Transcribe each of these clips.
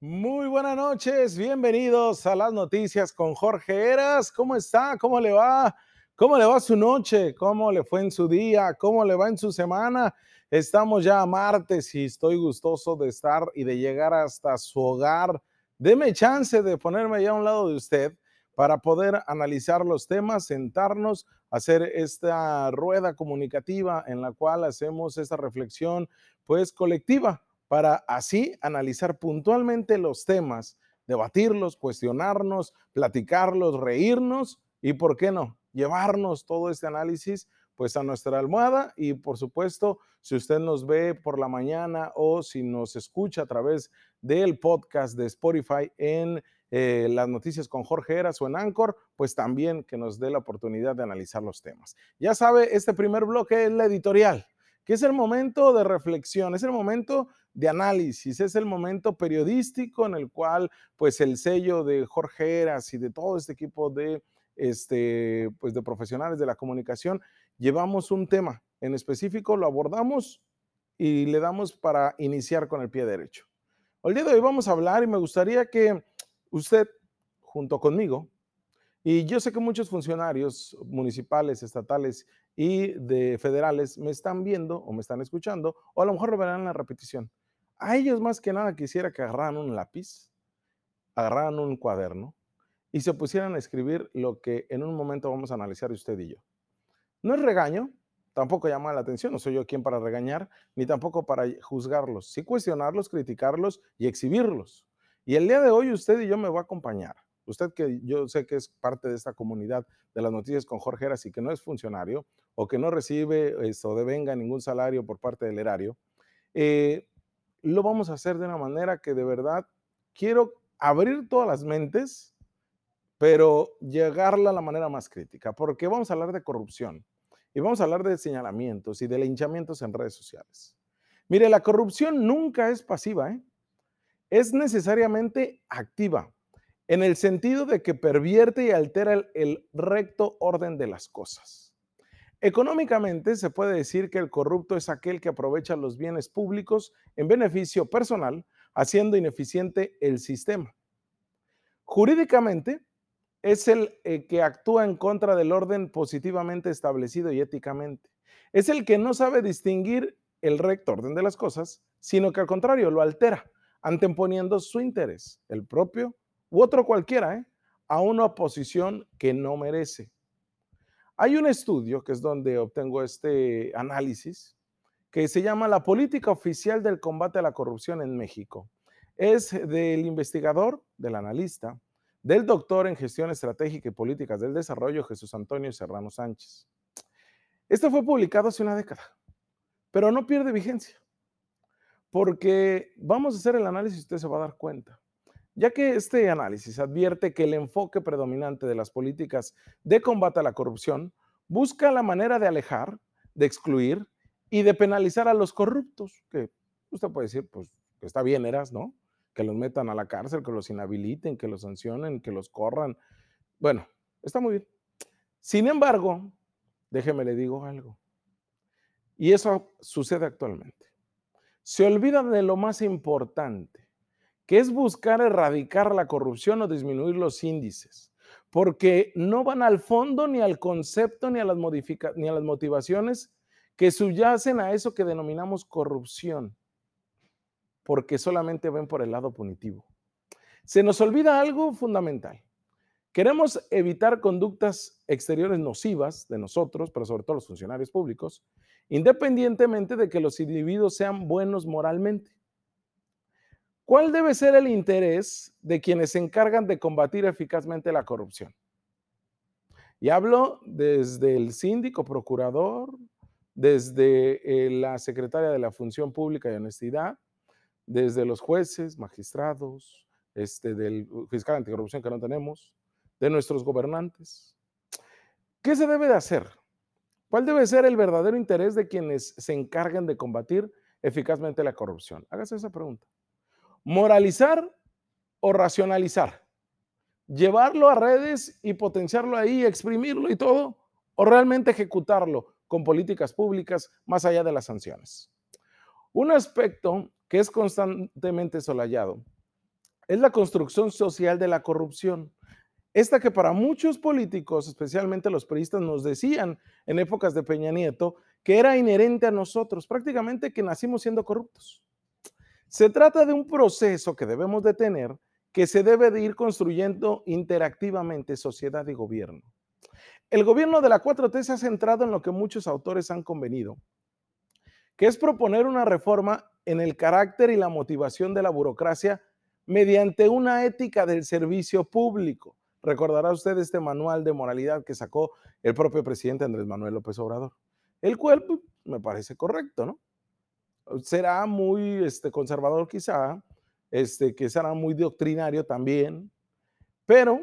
Muy buenas noches, bienvenidos a las noticias con Jorge Eras. ¿Cómo está? ¿Cómo le va? ¿Cómo le va su noche? ¿Cómo le fue en su día? ¿Cómo le va en su semana? Estamos ya a martes y estoy gustoso de estar y de llegar hasta su hogar. Deme chance de ponerme ya a un lado de usted para poder analizar los temas, sentarnos, hacer esta rueda comunicativa en la cual hacemos esta reflexión pues colectiva para así analizar puntualmente los temas, debatirlos, cuestionarnos, platicarlos, reírnos y, ¿por qué no?, llevarnos todo este análisis pues a nuestra almohada y por supuesto, si usted nos ve por la mañana o si nos escucha a través del podcast de Spotify en eh, las noticias con Jorge Eras o en Anchor, pues también que nos dé la oportunidad de analizar los temas. Ya sabe, este primer bloque es la editorial que es el momento de reflexión, es el momento de análisis, es el momento periodístico en el cual pues el sello de Jorge Eras y de todo este equipo de, este, pues, de profesionales de la comunicación llevamos un tema en específico, lo abordamos y le damos para iniciar con el pie derecho. El día de hoy vamos a hablar y me gustaría que usted, junto conmigo, y yo sé que muchos funcionarios municipales, estatales y de federales me están viendo o me están escuchando, o a lo mejor lo verán en la repetición. A ellos más que nada quisiera que agarraran un lápiz, agarraran un cuaderno y se pusieran a escribir lo que en un momento vamos a analizar usted y yo. No es regaño, tampoco llama la atención, no soy yo quien para regañar, ni tampoco para juzgarlos, sí cuestionarlos, criticarlos y exhibirlos. Y el día de hoy usted y yo me va a acompañar. Usted que yo sé que es parte de esta comunidad de las noticias con Jorge Heras y que no es funcionario o que no recibe esto, devenga ningún salario por parte del erario, eh, lo vamos a hacer de una manera que de verdad quiero abrir todas las mentes, pero llegarla a la manera más crítica, porque vamos a hablar de corrupción y vamos a hablar de señalamientos y de linchamientos en redes sociales. Mire, la corrupción nunca es pasiva, ¿eh? es necesariamente activa en el sentido de que pervierte y altera el, recto orden de las cosas. Económicamente se puede decir que el corrupto es aquel que aprovecha los bienes públicos en beneficio personal, haciendo ineficiente el sistema. Jurídicamente es el eh, que actúa en contra del orden positivamente establecido y éticamente. Es el que no sabe distinguir el recto orden de las cosas, sino que al contrario lo altera, anteponiendo su interés, el propio u otro cualquiera, ¿eh? a una posición que no merece. Hay un estudio, que es donde obtengo este análisis, que se llama La Política Oficial del Combate a la Corrupción en México. Es del investigador, del analista, del doctor en Gestión Estratégica y Políticas del Desarrollo, Jesús Antonio Serrano Sánchez. Este fue publicado hace una década, pero no pierde vigencia, porque vamos a hacer el análisis y usted se va a dar cuenta ya que este análisis advierte que el enfoque predominante de las políticas de combate a la corrupción busca la manera de alejar, de excluir y de penalizar a los corruptos, que usted puede decir, pues está bien, eras, ¿no? Que los metan a la cárcel, que los inhabiliten, que los sancionen, que los corran. Bueno, está muy bien. Sin embargo, déjeme le digo algo. Y eso sucede actualmente. Se olvidan de lo más importante que es buscar erradicar la corrupción o disminuir los índices, porque no van al fondo ni al concepto ni a las, ni a las motivaciones que subyacen a eso que denominamos corrupción, porque solamente ven por el lado punitivo. Se nos olvida algo fundamental. Queremos evitar conductas exteriores nocivas de nosotros, pero sobre todo los funcionarios públicos, independientemente de que los individuos sean buenos moralmente. ¿Cuál debe ser el interés de quienes se encargan de combatir eficazmente la corrupción? Y hablo desde el síndico procurador, desde eh, la secretaria de la Función Pública y Honestidad, desde los jueces, magistrados, este, del fiscal anticorrupción que no tenemos, de nuestros gobernantes. ¿Qué se debe de hacer? ¿Cuál debe ser el verdadero interés de quienes se encargan de combatir eficazmente la corrupción? Hágase esa pregunta moralizar o racionalizar, llevarlo a redes y potenciarlo ahí, exprimirlo y todo, o realmente ejecutarlo con políticas públicas más allá de las sanciones. Un aspecto que es constantemente solayado es la construcción social de la corrupción. Esta que para muchos políticos, especialmente los periodistas, nos decían en épocas de Peña Nieto que era inherente a nosotros, prácticamente que nacimos siendo corruptos. Se trata de un proceso que debemos de tener, que se debe de ir construyendo interactivamente sociedad y gobierno. El gobierno de la 4T se ha centrado en lo que muchos autores han convenido, que es proponer una reforma en el carácter y la motivación de la burocracia mediante una ética del servicio público. Recordará usted este manual de moralidad que sacó el propio presidente Andrés Manuel López Obrador, el cual pues, me parece correcto, ¿no? Será muy este, conservador quizá, este, que será muy doctrinario también, pero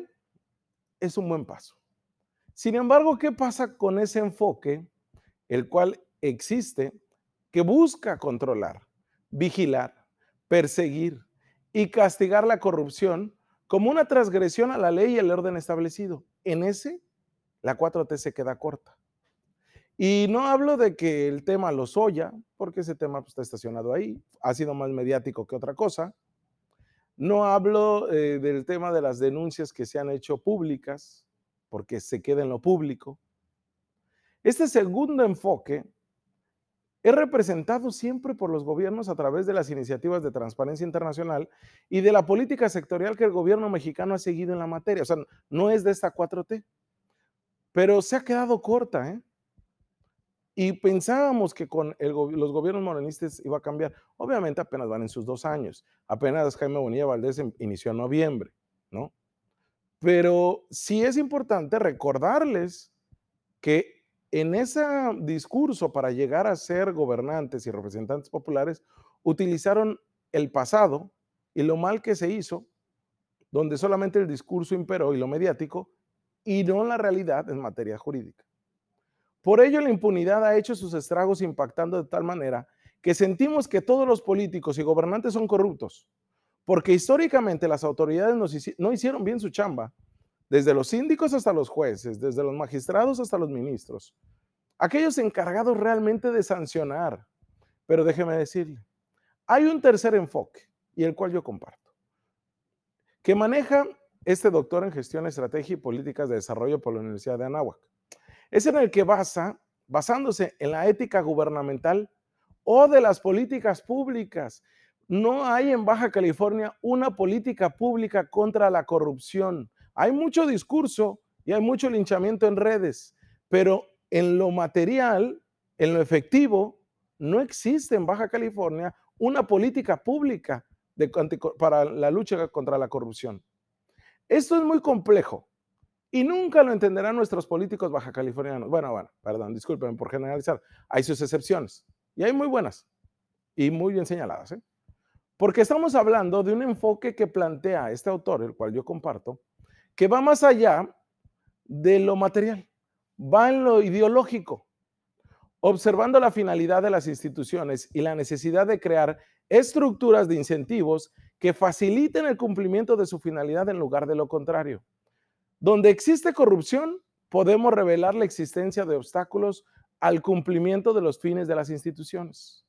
es un buen paso. Sin embargo, ¿qué pasa con ese enfoque, el cual existe, que busca controlar, vigilar, perseguir, y castigar la corrupción como una transgresión a la ley y el orden establecido. En ese, la 4T se queda corta. Y no hablo de que el tema lo soya, porque ese tema pues, está estacionado ahí, ha sido más mediático que otra cosa. No hablo eh, del tema de las denuncias que se han hecho públicas, porque se queda en lo público. Este segundo enfoque es representado siempre por los gobiernos a través de las iniciativas de transparencia internacional y de la política sectorial que el gobierno mexicano ha seguido en la materia. O sea, no es de esta 4T, pero se ha quedado corta. ¿eh? Y pensábamos que con los gobiernos morenistas iba a cambiar. Obviamente apenas van en sus dos años. Apenas Jaime Bonilla Valdés em, inició en noviembre, ¿no? Pero sí es importante recordarles que en ese discurso para llegar a ser gobernantes y representantes populares, utilizaron el pasado y lo mal que se hizo, donde solamente el discurso imperó y lo mediático, y no la realidad en materia jurídica. Por ello, la impunidad ha hecho sus estragos impactando de tal manera que sentimos que todos los políticos y gobernantes son corruptos, porque históricamente las autoridades no hicieron bien su chamba desde los síndicos hasta los jueces, desde los magistrados hasta los ministros, aquellos encargados realmente de sancionar. Pero déjeme decirle, hay un tercer enfoque y el cual yo comparto, que maneja este doctor en gestión, estrategia y políticas de desarrollo por la Universidad de Anáhuac. Es en el que basa, basándose en la ética gubernamental o de las políticas públicas. No hay en Baja California una política pública contra la corrupción. Hay mucho discurso y hay mucho linchamiento en redes, pero en lo material, en lo efectivo, no existe en Baja California una política pública para la lucha contra la corrupción. Esto es muy complejo y nunca lo entenderán nuestros políticos baja californianos. Bueno, bueno, perdón, disculpen por generalizar. Hay sus excepciones y hay muy buenas y muy bien señaladas. ¿eh? Porque estamos hablando de un enfoque que plantea este autor, el cual yo comparto, que va más allá de lo material, va en lo ideológico, observando la finalidad de las instituciones y la necesidad de crear estructuras de incentivos que faciliten el cumplimiento de su finalidad en lugar de lo contrario. Donde existe corrupción, podemos revelar la existencia de obstáculos al cumplimiento de los fines de las instituciones.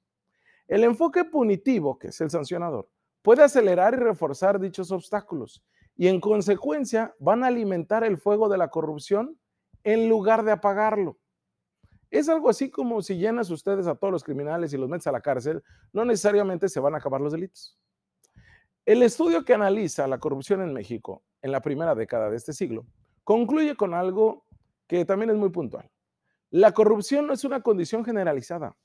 El enfoque punitivo, que es el sancionador, puede acelerar y reforzar dichos obstáculos y en consecuencia van a alimentar el fuego de la corrupción en lugar de apagarlo. Es algo así como si llenas ustedes a todos los criminales y los metes a la cárcel, no necesariamente se van a acabar los delitos. El estudio que analiza la corrupción en México en la primera década de este siglo concluye con algo que también es muy puntual. La corrupción no es una condición generalizada,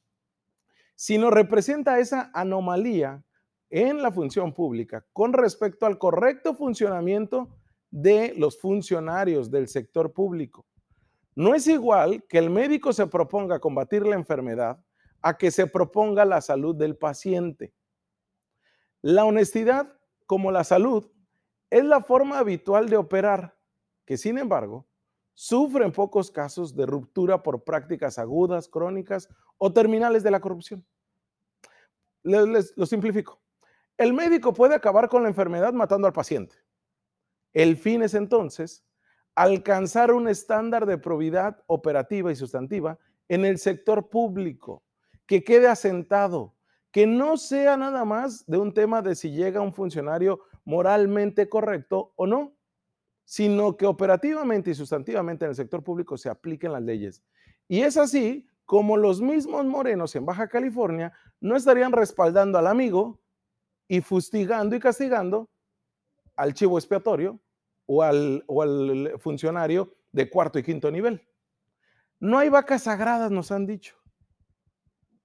sino representa esa anomalía en la función pública con respecto al correcto funcionamiento de los funcionarios del sector público. No es igual que el médico se proponga combatir la enfermedad a que se proponga la salud del paciente. La honestidad, como la salud, es la forma habitual de operar, que sin embargo sufre en pocos casos de ruptura por prácticas agudas, crónicas o terminales de la corrupción. Les, lo simplifico. El médico puede acabar con la enfermedad matando al paciente. El fin es entonces alcanzar un estándar de probidad operativa y sustantiva en el sector público, que quede asentado, que no sea nada más de un tema de si llega un funcionario moralmente correcto o no, sino que operativamente y sustantivamente en el sector público se apliquen las leyes. Y es así como los mismos morenos en Baja California no estarían respaldando al amigo y fustigando y castigando al chivo expiatorio o al, o al funcionario de cuarto y quinto nivel. No hay vacas sagradas, nos han dicho.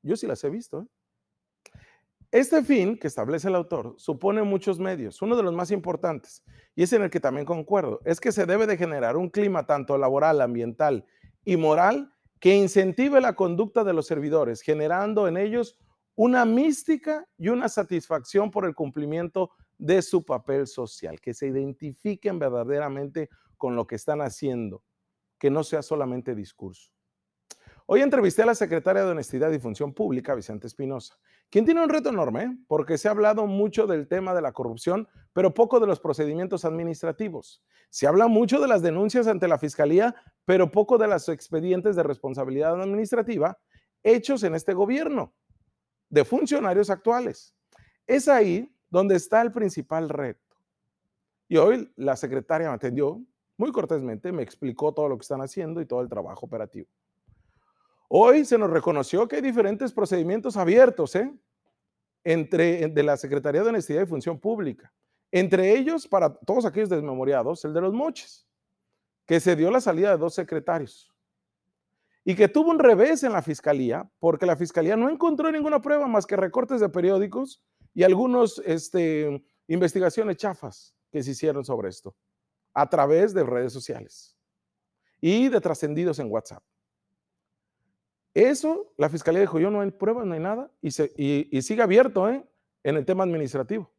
Yo sí las he visto. ¿eh? Este fin que establece el autor supone muchos medios. Uno de los más importantes, y es en el que también concuerdo, es que se debe de generar un clima tanto laboral, ambiental y moral que incentive la conducta de los servidores, generando en ellos una mística y una satisfacción por el cumplimiento de su papel social, que se identifiquen verdaderamente con lo que están haciendo, que no sea solamente discurso. Hoy entrevisté a la secretaria de Honestidad y Función Pública, Vicente Espinosa, quien tiene un reto enorme, ¿eh? porque se ha hablado mucho del tema de la corrupción, pero poco de los procedimientos administrativos. Se habla mucho de las denuncias ante la Fiscalía, pero poco de los expedientes de responsabilidad administrativa hechos en este gobierno, de funcionarios actuales. Es ahí donde está el principal reto. Y hoy la secretaria me atendió muy cortésmente, me explicó todo lo que están haciendo y todo el trabajo operativo. Hoy se nos reconoció que hay diferentes procedimientos abiertos ¿eh? entre de la Secretaría de Honestidad y Función Pública. Entre ellos, para todos aquellos desmemoriados, el de los moches, que se dio la salida de dos secretarios y que tuvo un revés en la fiscalía, porque la fiscalía no encontró ninguna prueba más que recortes de periódicos y algunas este, investigaciones chafas que se hicieron sobre esto a través de redes sociales y de trascendidos en WhatsApp. Eso, la fiscalía dijo, yo no hay pruebas, no hay nada, y, sigue abierto ¿eh? en el tema administrativo.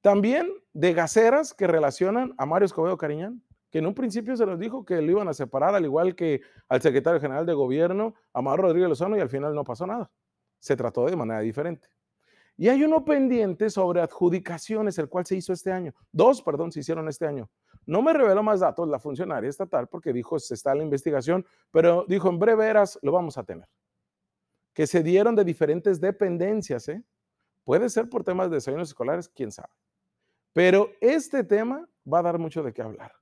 También de gaceras que relacionan a Mario Escobedo Cariñán, que en un principio se nos dijo que lo iban a separar, al igual que al secretario general de gobierno, Amaro Rodríguez Lozano, y al final no pasó nada. Se trató de manera diferente. Y hay uno pendiente sobre adjudicaciones, el cual se hizo este año. Dos, perdón, se hicieron este año. No me reveló más datos la funcionaria estatal porque dijo, se está la investigación, pero dijo, en breve eras lo vamos a tener. Que se dieron de diferentes dependencias, ¿eh? Puede ser por temas de desayunos escolares, quién sabe. Pero este tema va a dar mucho de qué hablar.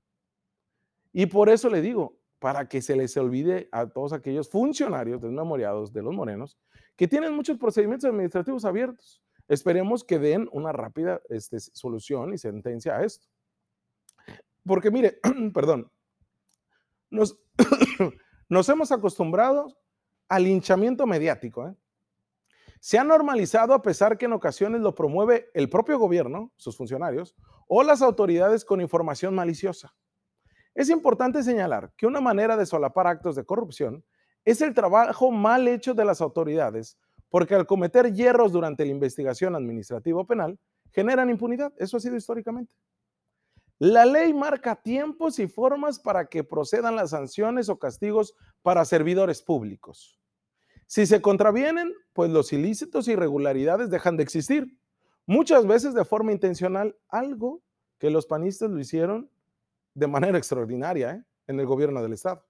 Y por eso le digo, para que se les olvide a todos aquellos funcionarios desmemoriados de los morenos que tienen muchos procedimientos administrativos abiertos Esperemos que den una rápida este, solución y sentencia a esto. Porque mire, perdón, nos, hemos acostumbrado al linchamiento mediático. ¿eh? Se ha normalizado a pesar que en ocasiones lo promueve el propio gobierno, sus funcionarios, o las autoridades con información maliciosa. Es importante señalar que una manera de solapar actos de corrupción es el trabajo mal hecho de las autoridades porque al cometer hierros durante la investigación administrativa o penal, generan impunidad. Eso ha sido históricamente. La ley marca tiempos y formas para que procedan las sanciones o castigos para servidores públicos. Si se contravienen, pues los ilícitos e irregularidades dejan de existir, muchas veces de forma intencional, algo que los panistas lo hicieron de manera extraordinaria ¿eh? en el gobierno del Estado.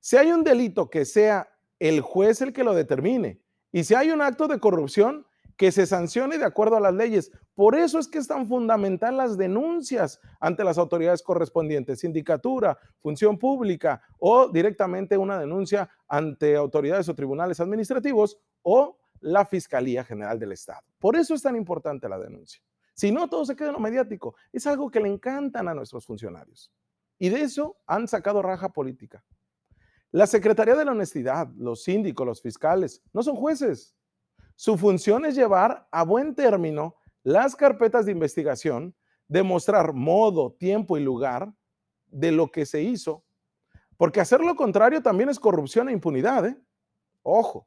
Si hay un delito que sea el juez el que lo determine y si hay un acto de corrupción, que se sancione de acuerdo a las leyes. Por eso es que es tan fundamental las denuncias ante las autoridades correspondientes, sindicatura, función pública o directamente una denuncia ante autoridades o tribunales administrativos o la Fiscalía General del Estado. Por eso es tan importante la denuncia. Si no, todo se queda en lo mediático. Es algo que le encantan a nuestros funcionarios. Y de eso han sacado raja política. La Secretaría de la Honestidad, los síndicos, los fiscales, no son jueces. Su función es llevar a buen término las carpetas de investigación, demostrar modo, tiempo y lugar de lo que se hizo, porque hacer lo contrario también es corrupción e impunidad. ¿eh? Ojo.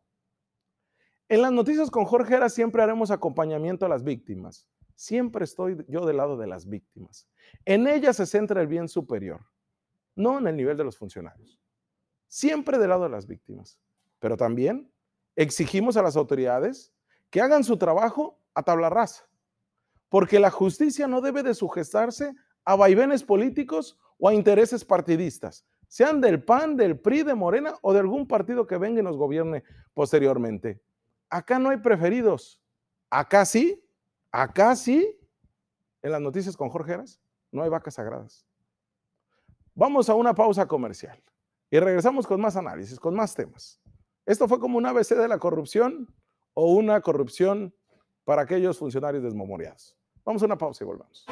En las noticias con Jorge Era siempre haremos acompañamiento a las víctimas. Siempre estoy yo del lado de las víctimas. En ellas se centra el bien superior, no en el nivel de los funcionarios siempre del lado de las víctimas. Pero también exigimos a las autoridades que hagan su trabajo a tabla rasa, porque la justicia no debe de sujetarse a vaivenes políticos o a intereses partidistas, sean del PAN, del PRI, de Morena o de algún partido que venga y nos gobierne posteriormente. Acá no hay preferidos, Acá sí, acá sí, en las noticias con Jorge Heras, no hay vacas sagradas. Vamos a una pausa comercial y regresamos con más análisis, con más temas. Esto fue como un ABC de la corrupción o una corrupción para aquellos funcionarios desmemoriados. Vamos a una pausa y volvamos.